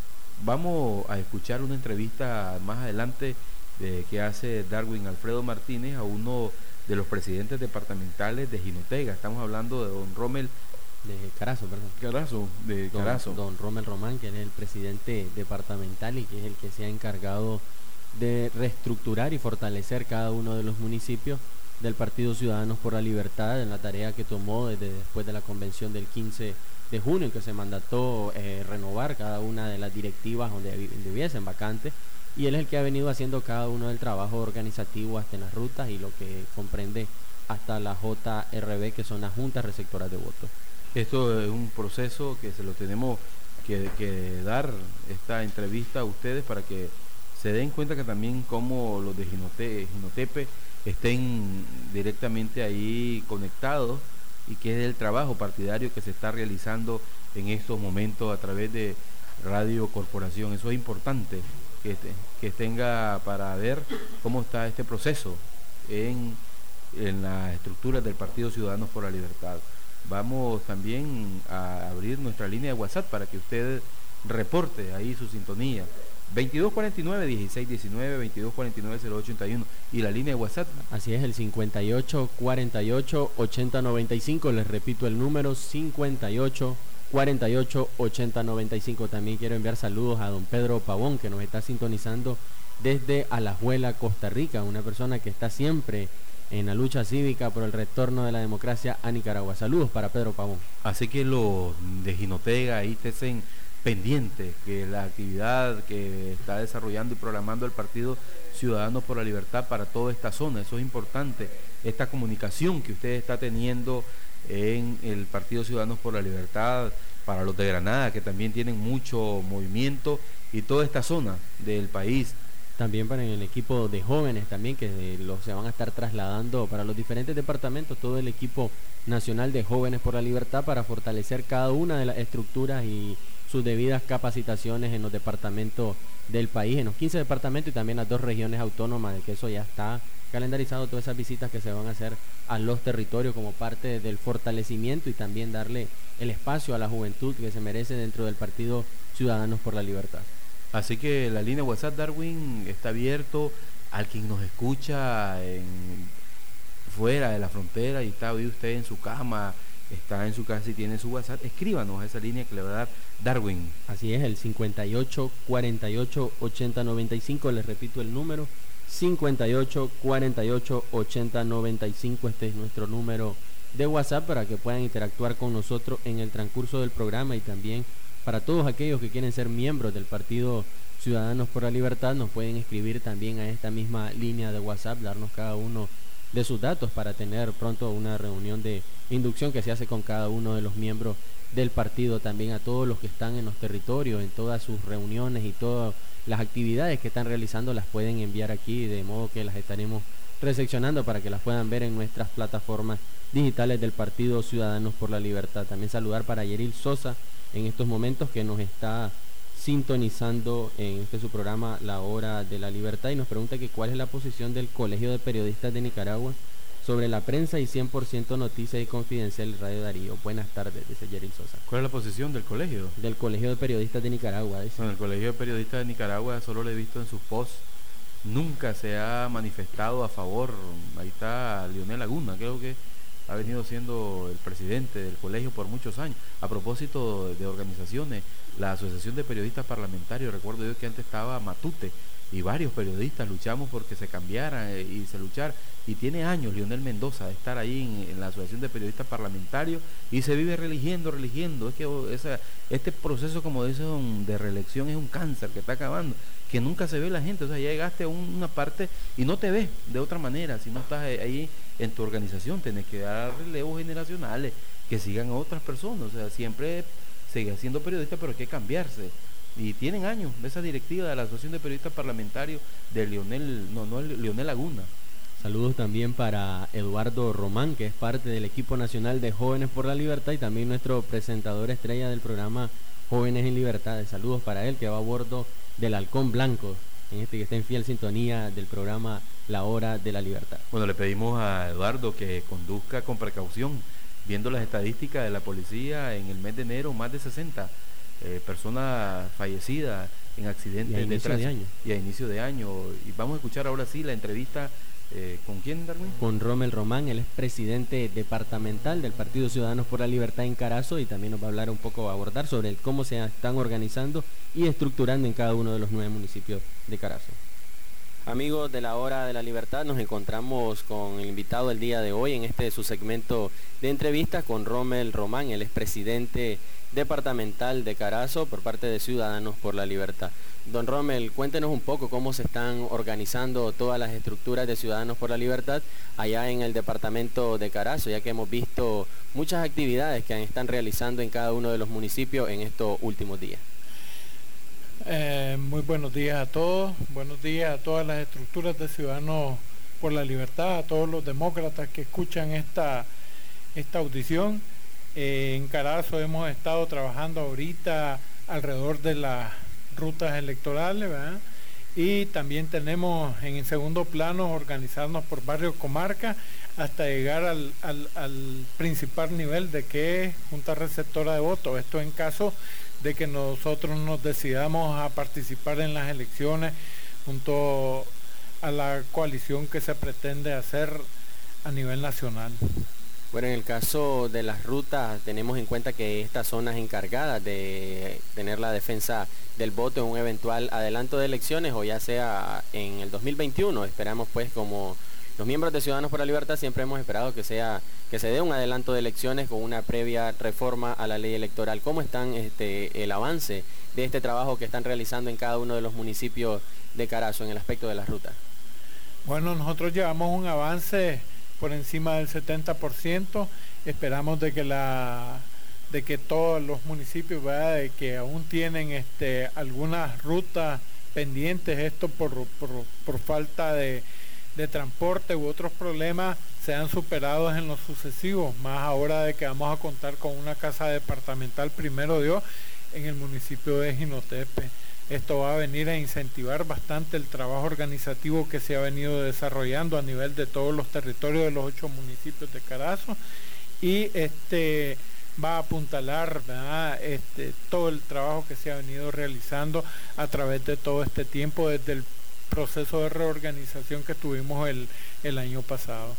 Vamos a escuchar una entrevista más adelante eh, que hace Darwin Alfredo Martínez a uno de los presidentes departamentales de Jinotega. Estamos hablando de don Rommel De Carazo, perdón. Carazo, de Don- Carazo. Don, Rommel Román, que es el presidente departamental y que es el que se ha encargado de reestructurar y fortalecer cada uno de los municipios del Partido Ciudadanos por la Libertad en la tarea que tomó desde después de la convención del 15 de junio en que se mandató eh, renovar cada una de las directivas donde hubiesen vacantes y él es el que ha venido haciendo cada uno del trabajo organizativo hasta en las rutas y lo que comprende hasta la JRB que son las juntas receptoras de votos. Esto es un proceso que se lo tenemos que, dar esta entrevista a ustedes para que se den cuenta que también como los de Ginote- Ginotepe estén directamente ahí conectados y que es el trabajo partidario que se está realizando en estos momentos a través de Radio Corporación. Eso es importante que, que tenga para ver cómo está este proceso en, en las estructuras del Partido Ciudadanos por la Libertad. Vamos también a abrir nuestra línea de WhatsApp para que usted reporte ahí su sintonía 2249 1619 2249 0881 y la línea de WhatsApp. Así es, el 58 48 80 95. Les repito el número 58 48 80 95. También quiero enviar saludos a don Pedro Pavón que nos está sintonizando desde Alajuela, Costa Rica, una persona que está siempre en la lucha cívica por el retorno de la democracia a Nicaragua. Saludos para Pedro Pavón. Así que los de Ginotega ahí estén pendientes que la actividad que está desarrollando y programando el Partido Ciudadanos por la Libertad para toda esta zona, eso es importante, esta comunicación que usted está teniendo en el Partido Ciudadanos por la Libertad, para los de Granada, que también tienen mucho movimiento, y toda esta zona del país también para el equipo de jóvenes también que los se van a estar trasladando para los diferentes departamentos todo el equipo nacional de jóvenes por la libertad para fortalecer cada una de las estructuras y sus debidas capacitaciones en los departamentos del país, en los 15 departamentos y también las dos regiones autónomas, de que eso ya está calendarizado, todas esas visitas que se van a hacer a los territorios como parte del fortalecimiento y también darle el espacio a la juventud que se merece dentro del Partido Ciudadanos por la Libertad. Así que la línea WhatsApp Darwin está abierto al quien nos escucha en, fuera de la frontera y está hoy usted en su cama, está en su casa y tiene su WhatsApp, escríbanos a esa línea que le va a dar Darwin. Así es, el 58 48 80 95, les repito el número, 58 48 80 95, este es nuestro número de WhatsApp para que puedan interactuar con nosotros en el transcurso del programa y también para todos aquellos que quieren ser miembros del Partido Ciudadanos por la Libertad, nos pueden escribir también a esta misma línea de WhatsApp, darnos cada uno de sus datos para tener pronto una reunión de inducción que se hace con cada uno de los miembros del partido, también a todos los que están en los territorios, en todas sus reuniones y todas las actividades que están realizando las pueden enviar aquí, de modo que las estaremos recepcionando para que las puedan ver en nuestras plataformas digitales del Partido Ciudadanos por la Libertad. También saludar para Yeril Sosa, en estos momentos que nos está sintonizando en este su programa La Hora de la Libertad y nos pregunta que cuál es la posición del Colegio de Periodistas de Nicaragua sobre la prensa y 100% noticias y confidencial Radio Darío. Buenas tardes, dice Jerry Sosa. ¿Cuál es la posición del colegio? Del Colegio de Periodistas de Nicaragua. Dice. el Colegio de Periodistas de Nicaragua solo lo he visto en sus posts. Nunca se ha manifestado a favor. Ahí está Lionel Laguna, creo que ha venido siendo el presidente del colegio por muchos años. A propósito de organizaciones, la Asociación de Periodistas Parlamentarios, recuerdo yo que antes estaba Matute y varios periodistas luchamos porque se cambiara eh, y se luchara. Y tiene años Lionel Mendoza de estar ahí en, la Asociación de Periodistas Parlamentarios y se vive religiendo, religiendo. Es que oh, este proceso, como dicen, de reelección es un cáncer que está acabando, que nunca se ve la gente. O sea, ya llegaste a una parte y no te ves de otra manera si no estás ahí en tu organización, tenés que dar relevos generacionales, que sigan a otras personas, o sea, siempre sigue siendo periodista, pero hay que cambiarse. Y tienen años esa directiva de la Asociación de Periodistas Parlamentarios de Leonel, no, no, Leonel Laguna. Saludos también para Eduardo Román, que es parte del equipo nacional de Jóvenes por la Libertad y también nuestro presentador estrella del programa Jóvenes en Libertad. Saludos para él, que va a bordo del Halcón Blanco, en este que está en fiel sintonía del programa La Hora de la Libertad. Bueno, le pedimos a Eduardo que conduzca con precaución, viendo las estadísticas de la policía en el mes de enero, más de 60 eh, personas fallecidas en accidentes y a inicio de, año. Y a inicio de año. Y vamos a escuchar ahora sí la entrevista eh, ¿Con quién, Darwin? Con Rommel Román, él es presidente departamental del Partido Ciudadanos por la Libertad en Carazo y también nos va a hablar un poco, a abordar sobre cómo se están organizando y estructurando en cada uno de los nueve municipios de Carazo. Amigos de la Hora de la Libertad, nos encontramos con el invitado del día de hoy en este su segmento de entrevistas con Rommel Román, él es presidente departamental de Carazo por parte de Ciudadanos por la Libertad. Don Rommel, cuéntenos un poco cómo se están organizando todas las estructuras de Ciudadanos por la Libertad allá en el departamento de Carazo, ya que hemos visto muchas actividades que están realizando en cada uno de los municipios en estos últimos días. Eh, muy buenos días a todos, buenos días a todas las estructuras de Ciudadanos por la Libertad, a todos los demócratas que escuchan esta, esta audición. Eh, en Carazo hemos estado trabajando ahorita alrededor de las rutas electorales, Y también tenemos en segundo plano organizarnos por barrio comarca hasta llegar al, al, principal nivel de que es junta receptora de votos. Esto en caso de que nosotros nos decidamos a participar en las elecciones junto a la coalición que se pretende hacer a nivel nacional. Bueno, en el caso de las rutas, tenemos en cuenta que estas zonas encargadas de tener la defensa del voto en un eventual adelanto de elecciones o ya sea en el 2021, esperamos pues como los miembros de Ciudadanos por la Libertad siempre hemos esperado que sea que se dé un adelanto de elecciones con una previa reforma a la ley electoral. ¿Cómo están este, el avance de este trabajo que están realizando en cada uno de los municipios de Carazo en el aspecto de las rutas? Bueno, nosotros llevamos un avance por encima del 70%. Esperamos de que la de que todos los municipios de que aún tienen este algunas rutas pendientes esto por, por, falta de, de, transporte u otros problemas sean superados en los sucesivos más ahora de que vamos a contar con una casa departamental primero Dios en el municipio de Ginotepe esto va a venir a incentivar bastante el trabajo organizativo que se ha venido desarrollando a nivel de todos los territorios de los ocho municipios de Carazo y este va a apuntalar este, todo el trabajo que se ha venido realizando a través de todo este tiempo desde el proceso de reorganización que tuvimos el, el año pasado.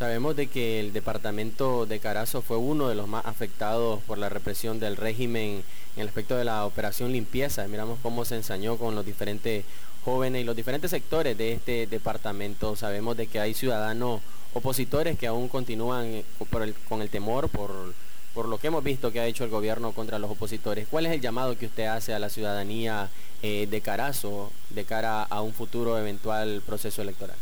Sabemos de que el departamento de Carazo fue uno de los más afectados por la represión del régimen en el aspecto de la operación limpieza. Miramos cómo se ensañó con los diferentes jóvenes y los diferentes sectores de este departamento. Sabemos de que hay ciudadanos opositores que aún continúan eh, con el temor por, por lo que hemos visto que ha hecho el gobierno contra los opositores. ¿Cuál es el llamado que usted hace a la ciudadanía eh, de Carazo de cara a un futuro eventual proceso electoral?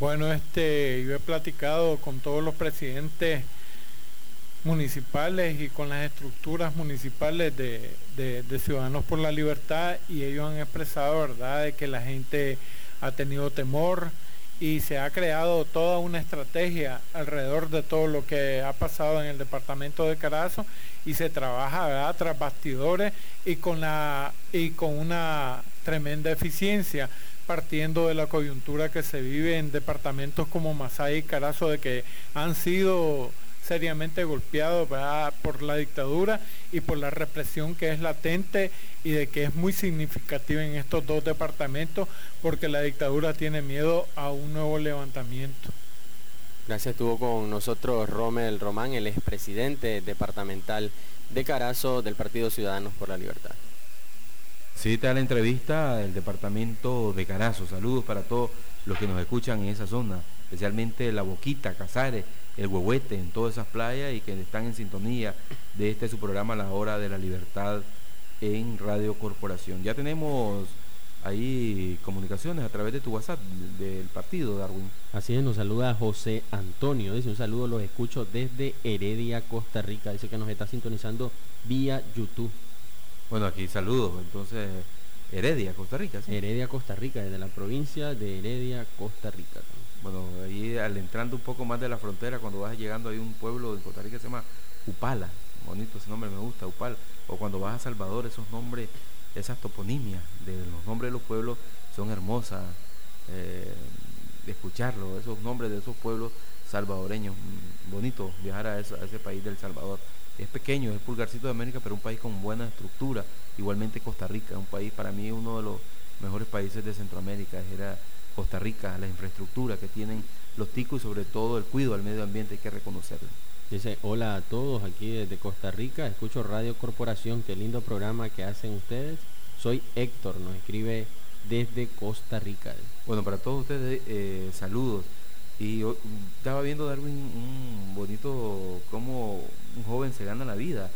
Bueno, este, yo he platicado con todos los presidentes municipales y con las estructuras municipales de, Ciudadanos por la Libertad y ellos han expresado, ¿verdad?, de que la gente ha tenido temor y se ha creado toda una estrategia alrededor de todo lo que ha pasado en el departamento de Carazo y se trabaja ¿verdad? tras bastidores y con, la, y con una tremenda eficiencia partiendo de la coyuntura que se vive en departamentos como Masaya y Carazo, de que han sido seriamente golpeados por la dictadura y por la represión que es latente y de que es muy significativa en estos dos departamentos porque la dictadura tiene miedo a un nuevo levantamiento. Gracias, estuvo con nosotros Romel Román, el expresidente departamental de Carazo del Partido Ciudadanos por la Libertad. Sí, te da la entrevista del departamento de Carazo. Saludos para todos los que nos escuchan en esa zona, especialmente La Boquita, Casares, El Huehuete, en todas esas playas y que están en sintonía de este su programa La Hora de la Libertad en Radio Corporación. Ya tenemos ahí comunicaciones a través de tu WhatsApp del partido, Darwin. Así es, nos saluda José Antonio, dice un saludo, los escucho desde Heredia, Costa Rica, dice que nos está sintonizando vía YouTube. Bueno, aquí saludos, entonces Heredia, Costa Rica. ¿sí? Heredia, Costa Rica, desde la provincia de Heredia, Costa Rica. Bueno, ahí al entrando un poco más de la frontera, cuando vas llegando hay un pueblo de Costa Rica que se llama Upala, bonito ese nombre me gusta, Upala, o cuando vas a Salvador, esos nombres, esas toponimias de los nombres de los pueblos son hermosas, eh, escucharlo, esos nombres de esos pueblos salvadoreños, mm, bonito viajar a ese país del Salvador es pequeño, es el pulgarcito de América, pero un país con buena estructura. Igualmente Costa Rica, un país para mí uno de los mejores países de Centroamérica, era Costa Rica, la infraestructura que tienen los ticos y sobre todo el cuidado al medio ambiente, hay que reconocerlo. Dice, hola a todos aquí desde Costa Rica, escucho Radio Corporación, qué lindo programa que hacen ustedes. Soy Héctor, nos escribe desde Costa Rica. Bueno, para todos ustedes, eh, saludos. Y estaba viendo Darwin un bonito cómo un joven se gana la vida,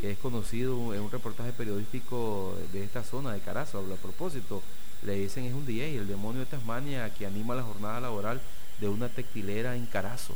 que es conocido en un reportaje periodístico de esta zona de Carazo, a propósito, le dicen es un DJ, el demonio de Tasmania, que anima la jornada laboral de una textilera en Carazo,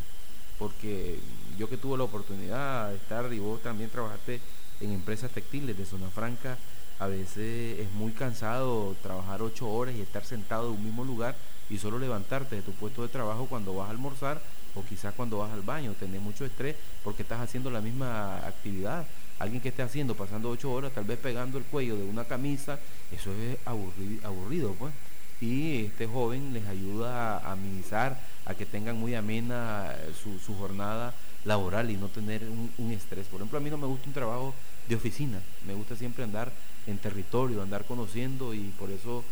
porque yo que tuve la oportunidad de estar y vos también trabajaste en empresas textiles de Zona Franca, a veces es muy cansado trabajar ocho horas y estar sentado en un mismo lugar y solo levantarte de tu puesto de trabajo cuando vas a almorzar o quizás cuando vas al baño, tener mucho estrés porque estás haciendo la misma actividad. Alguien que esté haciendo, pasando ocho horas, tal vez pegando el cuello de una camisa, eso es aburrido, pues. y este joven les ayuda a amenizar, a que tengan muy amena su jornada laboral y no tener un, estrés. Por ejemplo, a mí no me gusta un trabajo de oficina, me gusta siempre andar en territorio, andar conociendo y por eso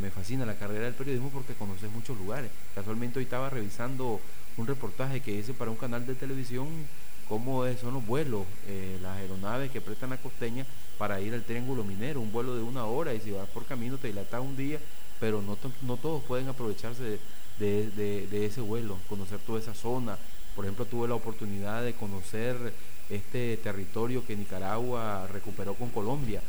me fascina la carrera del periodismo porque conoces muchos lugares. Casualmente hoy estaba revisando un reportaje que hice para un canal de televisión cómo son los vuelos, eh, las aeronaves que prestan la costeña para ir al Triángulo Minero, un vuelo de una hora y si vas por camino te dilata un día, pero no, to- no todos pueden aprovecharse de ese vuelo, conocer toda esa zona. Por ejemplo, tuve la oportunidad de conocer este territorio que Nicaragua recuperó con Colombia,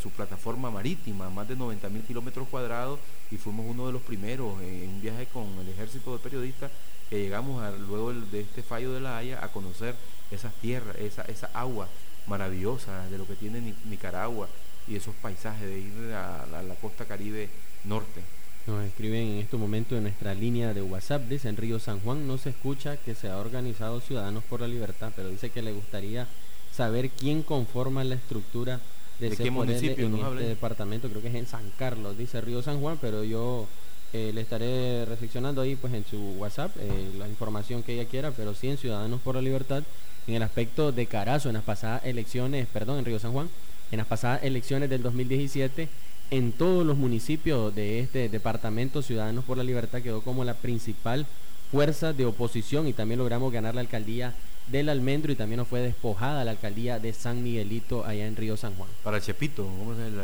su plataforma marítima, más de 90 mil kilómetros cuadrados, y fuimos uno de los primeros en, un viaje con el ejército de periodistas que llegamos luego de este fallo de la Haya a conocer esas tierras, esa, esa agua maravillosa de lo que tiene Ni- Nicaragua y esos paisajes de ir a la costa caribe norte. Nos escriben en estos momentos en nuestra línea de WhatsApp, dice en Río San Juan no se escucha que se ha organizado Ciudadanos por la Libertad, pero dice que le gustaría saber quién conforma la estructura de, ¿De qué municipio en este departamento, creo que es en San Carlos, dice Río San Juan, pero yo eh, le estaré reflexionando ahí pues en su WhatsApp eh, la información que ella quiera, pero sí en Ciudadanos por la Libertad, en el aspecto de Carazo, en las pasadas elecciones, perdón, en Río San Juan, en las pasadas elecciones del 2017, en todos los municipios de este departamento, Ciudadanos por la Libertad quedó como la principal fuerza de oposición y también logramos ganar la alcaldía del Almendro y también nos fue despojada la alcaldía de San Miguelito allá en Río San Juan. Para Chepito, ¿cómo llama? El,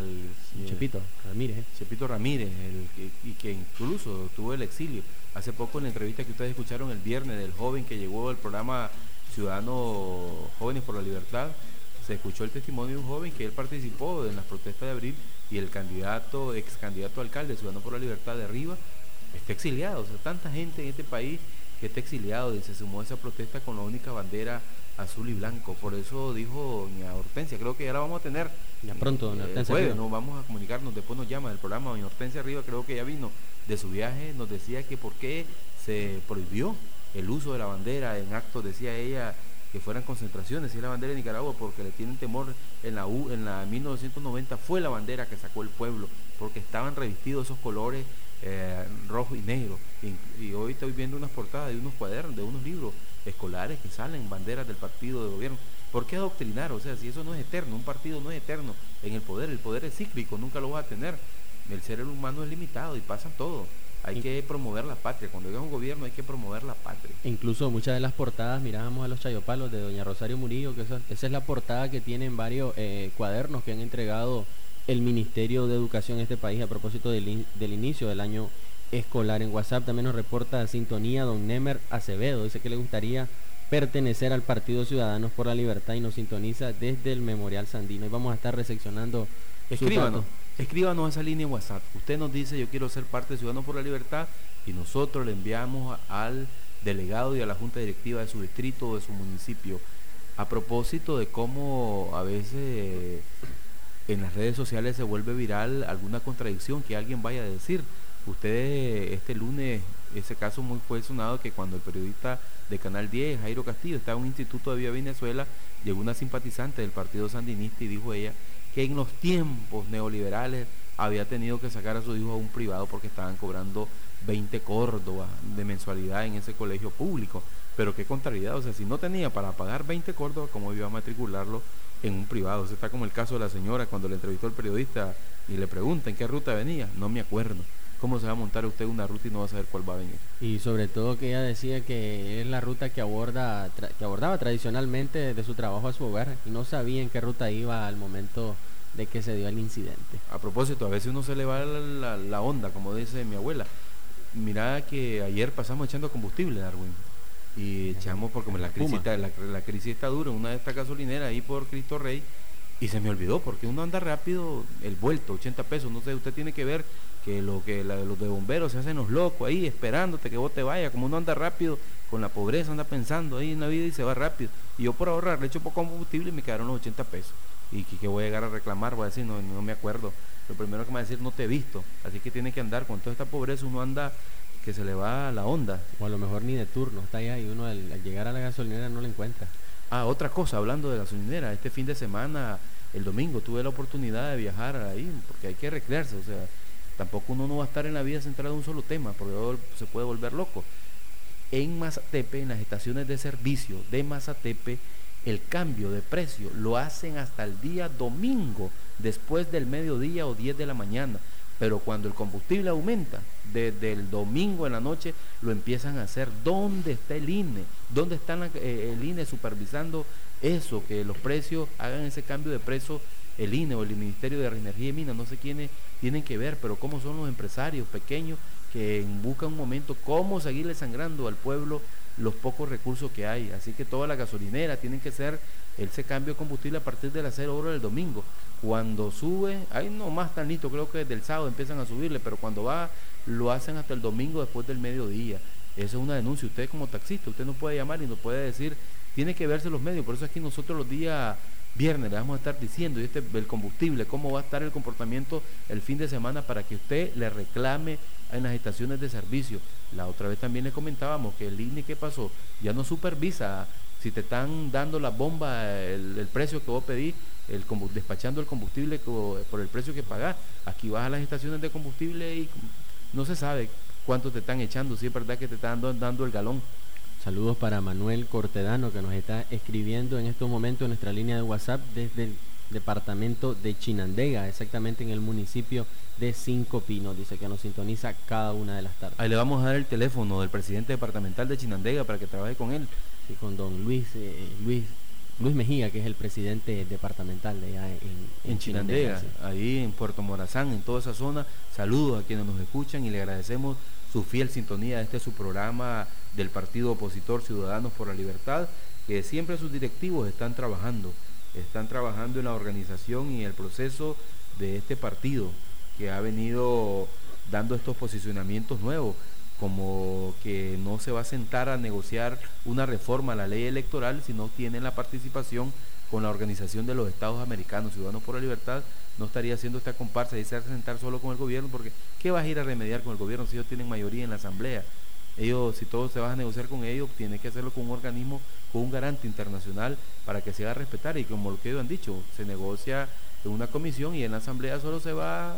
el- Chepito Ramírez. ¿eh? Chepito Ramírez, el y que incluso tuvo el exilio. Hace poco en la entrevista que ustedes escucharon el viernes del joven que llegó al programa Ciudadanos Jóvenes por la Libertad, se escuchó el testimonio de un joven que él participó en las protestas de abril y el candidato, ex candidato alcalde, Ciudadanos por la Libertad de arriba, está exiliado. O sea, tanta gente en este país que está exiliado y se sumó a esa protesta con la única bandera azul y blanco. Por eso dijo doña Hortensia, creo que ya la vamos a tener. Ya pronto, doña Eh, Hortensia jueves, no vamos a comunicarnos, después nos llama del programa doña Hortensia Arriba, creo que ya vino de su viaje, nos decía que por qué se prohibió el uso de la bandera en actos, decía ella, que fueran concentraciones, y la bandera de Nicaragua, porque le tienen temor en la U, en la 1990 fue la bandera que sacó el pueblo, porque estaban revestidos esos colores eh, rojo y negro. Y, y hoy estoy viendo unas portadas de unos cuadernos, de unos libros escolares que salen banderas del partido de gobierno. ¿Por qué adoctrinar? O sea, si eso no es eterno, un partido no es eterno en el poder, el poder es cíclico, nunca lo vas a tener. El ser humano es limitado y pasa todo. Hay que promover la patria. Cuando llega un gobierno hay que promover la patria. Incluso muchas de las portadas mirábamos a los chayopalos de doña Rosario Murillo, que esa, esa es la portada que tienen varios eh, cuadernos que han entregado el Ministerio de Educación en este país a propósito del, in- del inicio del año escolar. En WhatsApp también nos reporta sintonía don Nemer Acevedo, dice que le gustaría pertenecer al Partido Ciudadanos por la Libertad y nos sintoniza desde el Memorial Sandino. Y vamos a estar recepcionando Escríbanos. Escríbanos a esa línea en WhatsApp. Usted nos dice yo quiero ser parte de Ciudadanos por la Libertad y nosotros le enviamos al delegado y a la junta directiva de su distrito o de su municipio. A propósito de cómo a veces eh, en las redes sociales se vuelve viral alguna contradicción que alguien vaya a decir. Usted este lunes, ese caso muy fue sonado que cuando el periodista de Canal 10, Jairo Castillo, estaba en un instituto de Vía Venezuela, llegó una simpatizante del partido sandinista y dijo ella que en los tiempos neoliberales había tenido que sacar a su hijo a un privado porque estaban cobrando 20 córdobas de mensualidad en ese colegio público. Pero qué contrariedad, o sea, si no tenía para pagar 20 córdobas, ¿cómo iba a matricularlo en un privado? O sea, está como el caso de la señora cuando le entrevistó el periodista y le pregunta en qué ruta venía. No me acuerdo. ¿Cómo se va a montar usted una ruta y no va a saber cuál va a venir? Y sobre todo que ella decía que es la ruta que aborda tra- que abordaba tradicionalmente de su trabajo a su hogar y no sabía en qué ruta iba al momento de que se dio el incidente. A propósito, a veces uno se le va la, onda, como dice mi abuela. Mira que ayer pasamos echando combustible, Darwin. Y echamos porque la crisis, Puma. está, la, la crisis está dura, una de estas gasolineras ahí por Cristo Rey. Y se me olvidó, porque uno anda rápido, el vuelto, 80 pesos. No sé, usted tiene que ver que lo que la- los de bomberos se hacen los locos ahí, esperándote que vos te vayas. Como uno anda rápido, con la pobreza anda pensando ahí en la vida y se va rápido. Y yo por ahorrar le echo poco combustible y me quedaron los 80 pesos. Y que, que voy a llegar a reclamar, voy a decir, no, no me acuerdo. Lo primero que me va a decir, no te he visto. Así que tiene que andar con toda esta pobreza, uno anda que se le va la onda. O a lo mejor ni de turno, está allá y uno al, al llegar a la gasolinera no la encuentra. Ah, otra cosa, hablando de gasolinera, este fin de semana, el domingo, tuve la oportunidad de viajar ahí, porque hay que recrearse, o sea, Tampoco uno no va a estar en la vida centrado en un solo tema, porque se puede volver loco. En Mazatepe, en las estaciones de servicio de Mazatepe, el cambio de precio lo hacen hasta el día domingo, después del mediodía o 10 de la mañana. Pero cuando el combustible aumenta, desde el domingo en la noche lo empiezan a hacer. ¿Dónde está el INE? ¿Dónde está eh, el INE supervisando eso? Que los precios hagan ese cambio de precio el INE o el Ministerio de Energía y Minas, no sé quiénes tienen que ver, pero cómo son los empresarios pequeños que buscan un momento cómo seguirle sangrando al pueblo los pocos recursos que hay. Así que toda la gasolinera tienen que ser ese cambio de combustible a partir de las 0 horas del domingo. Cuando sube, ahí no más tan listo, creo que desde el sábado empiezan a subirle, pero cuando va lo hacen hasta el domingo después del mediodía. Eso es una denuncia. Usted como taxista, usted no puede llamar y no puede decir, tiene que verse los medios. Por eso es que nosotros los días viernes le vamos a estar diciendo y este el combustible, cómo va a estar el comportamiento el fin de semana para que usted le reclame en las estaciones de servicio. La otra vez también le comentábamos que el INE, ¿qué pasó? Ya no supervisa si te están dando la bomba, el, precio que vos pedís, el, despachando el combustible por el precio que pagás. Aquí vas a las estaciones de combustible y no se sabe cuánto te están echando, si es verdad que te están dando el galón. Saludos para Manuel Cortedano que nos está escribiendo en estos momentos en nuestra línea de WhatsApp desde el departamento de Chinandega, exactamente en el municipio de Cinco Pinos. Dice que nos sintoniza cada una de las tardes. Ahí le vamos a dar el teléfono del presidente departamental de Chinandega para que trabaje con él. Y con don Luis, eh, Luis, Luis Mejía, que es el presidente departamental de allá en, en, Chinandega, ahí en Puerto Morazán, en toda esa zona. Saludos a quienes nos escuchan y le agradecemos su fiel sintonía. Este es su programa del partido opositor Ciudadanos por la Libertad, que siempre sus directivos están trabajando, están trabajando en la organización y el proceso de este partido, que ha venido dando estos posicionamientos nuevos, como que no se va a sentar a negociar una reforma a la ley electoral si no tienen la participación con la Organización de los Estados Americanos, Ciudadanos por la Libertad, no estaría haciendo esta comparsa y se sentar solo con el gobierno, porque ¿qué vas a ir a remediar con el gobierno si ellos tienen mayoría en la Asamblea? Ellos, si todo se va a negociar con ellos, tiene que hacerlo con un organismo, con un garante internacional para que se haga respetar. Y como lo que ellos han dicho, se negocia en una comisión y en la asamblea solo se va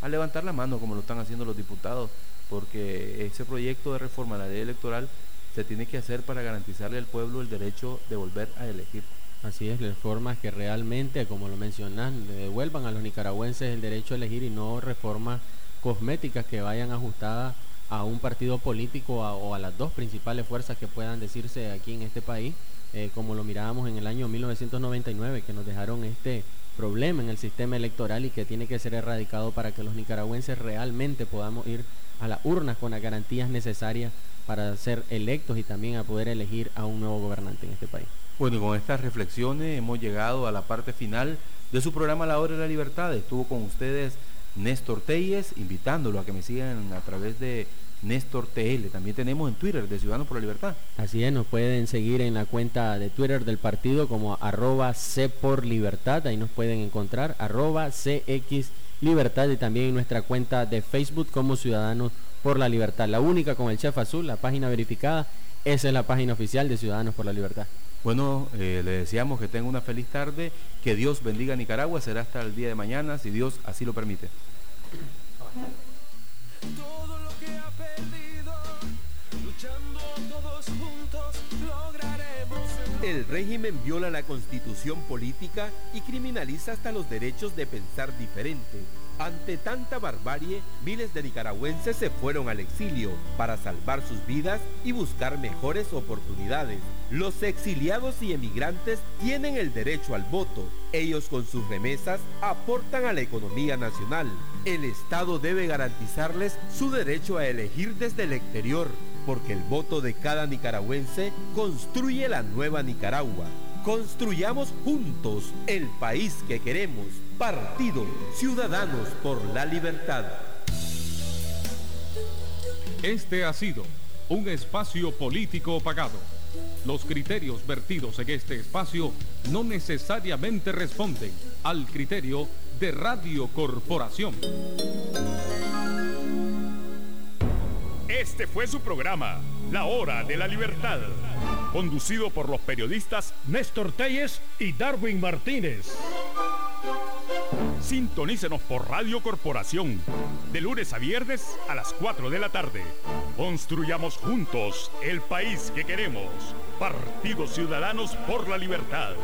a levantar la mano, como lo están haciendo los diputados, porque ese proyecto de reforma a la ley electoral se tiene que hacer para garantizarle al pueblo el derecho de volver a elegir. Así es, reformas que realmente, como lo mencionan, le devuelvan a los nicaragüenses el derecho a elegir y no reformas cosméticas que vayan ajustadas a un partido político o a las dos principales fuerzas que puedan decirse aquí en este país, eh, como lo mirábamos en el año 1999, que nos dejaron este problema en el sistema electoral y que tiene que ser erradicado para que los nicaragüenses realmente podamos ir a las urnas con las garantías necesarias para ser electos y también a poder elegir a un nuevo gobernante en este país. Bueno, y con estas reflexiones hemos llegado a la parte final de su programa La Hora de la Libertad. Estuvo con ustedes Néstor Telles, invitándolo a que me sigan a través de Néstor TL. También tenemos en Twitter de Ciudadanos por la Libertad. Así es, nos pueden seguir en la cuenta de Twitter del partido como arroba C por Libertad. Ahí nos pueden encontrar arroba CX Libertad y también en nuestra cuenta de Facebook como Ciudadanos por la Libertad. La única con el chef azul, la página verificada. Esa es la página oficial de Ciudadanos por la Libertad. Bueno, eh, le deseamos que tenga una feliz tarde, que Dios bendiga a Nicaragua, será hasta el día de mañana, si Dios así lo permite. El régimen viola la constitución política y criminaliza hasta los derechos de pensar diferente. Ante tanta barbarie, miles de nicaragüenses se fueron al exilio para salvar sus vidas y buscar mejores oportunidades. Los exiliados y emigrantes tienen el derecho al voto. Ellos con sus remesas aportan a la economía nacional. El Estado debe garantizarles su derecho a elegir desde el exterior, porque el voto de cada nicaragüense construye la nueva Nicaragua. Construyamos juntos el país que queremos. Partido Ciudadanos por la Libertad. Este ha sido un espacio político pagado. Los criterios vertidos en este espacio no necesariamente responden al criterio de Radio Corporación. Este fue su programa, La Hora de la Libertad, conducido por los periodistas Néstor Telles y Darwin Martínez. Sintonícenos por Radio Corporación, de lunes a viernes a las 4 de la tarde. Construyamos juntos el país que queremos. Partidos Ciudadanos por la Libertad.